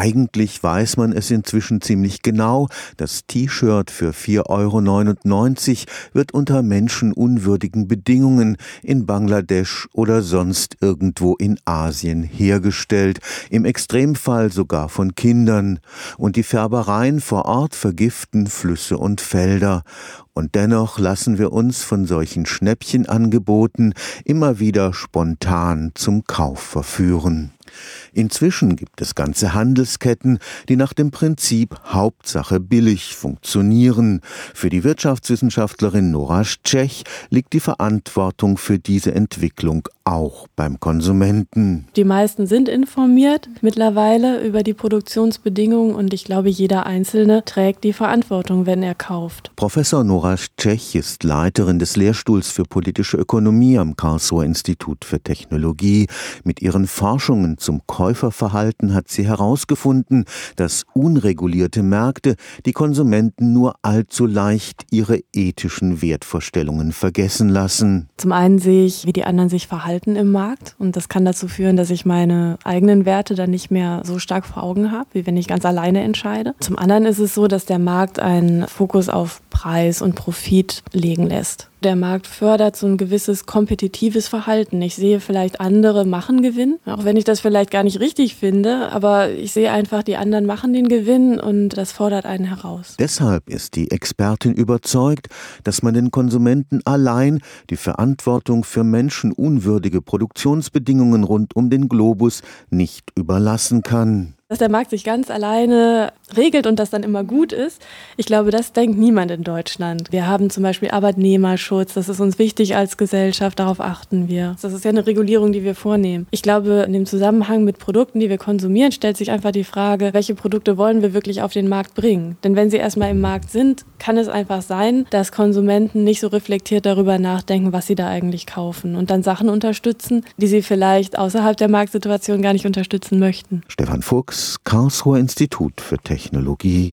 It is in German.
Eigentlich weiß man es inzwischen ziemlich genau. Das T-Shirt für 4,99 Euro wird unter menschenunwürdigen Bedingungen in Bangladesch oder sonst irgendwo in Asien hergestellt, im Extremfall sogar von Kindern. Und die Färbereien vor Ort vergiften Flüsse und Felder. Und dennoch lassen wir uns von solchen Schnäppchenangeboten immer wieder spontan zum Kauf verführen. Inzwischen gibt es ganze Handelsketten, die nach dem Prinzip Hauptsache billig funktionieren. Für die Wirtschaftswissenschaftlerin Nora Tschech liegt die Verantwortung für diese Entwicklung auch beim Konsumenten. Die meisten sind informiert mittlerweile über die Produktionsbedingungen und ich glaube, jeder Einzelne trägt die Verantwortung, wenn er kauft. Professor Nora Tschech ist Leiterin des Lehrstuhls für politische Ökonomie am Karlsruher Institut für Technologie. Mit ihren Forschungen zum Käuferverhalten hat sie herausgefunden, dass unregulierte Märkte die Konsumenten nur allzu leicht ihre ethischen Wertvorstellungen vergessen lassen. Zum einen sehe ich, wie die anderen sich verhalten im Markt und das kann dazu führen, dass ich meine eigenen Werte dann nicht mehr so stark vor Augen habe, wie wenn ich ganz alleine entscheide. Zum anderen ist es so, dass der Markt einen Fokus auf Preis und Profit legen lässt. Der Markt fördert so ein gewisses kompetitives Verhalten. Ich sehe vielleicht andere machen Gewinn, auch wenn ich das vielleicht gar nicht richtig finde, aber ich sehe einfach, die anderen machen den Gewinn und das fordert einen heraus. Deshalb ist die Expertin überzeugt, dass man den Konsumenten allein die Verantwortung für menschenunwürdige Produktionsbedingungen rund um den Globus nicht überlassen kann dass der Markt sich ganz alleine regelt und das dann immer gut ist. Ich glaube, das denkt niemand in Deutschland. Wir haben zum Beispiel Arbeitnehmerschutz, das ist uns wichtig als Gesellschaft, darauf achten wir. Das ist ja eine Regulierung, die wir vornehmen. Ich glaube, in dem Zusammenhang mit Produkten, die wir konsumieren, stellt sich einfach die Frage, welche Produkte wollen wir wirklich auf den Markt bringen? Denn wenn sie erstmal im Markt sind, kann es einfach sein, dass Konsumenten nicht so reflektiert darüber nachdenken, was sie da eigentlich kaufen und dann Sachen unterstützen, die sie vielleicht außerhalb der Marktsituation gar nicht unterstützen möchten. Stefan Fuchs Karlsruher Institut für Technologie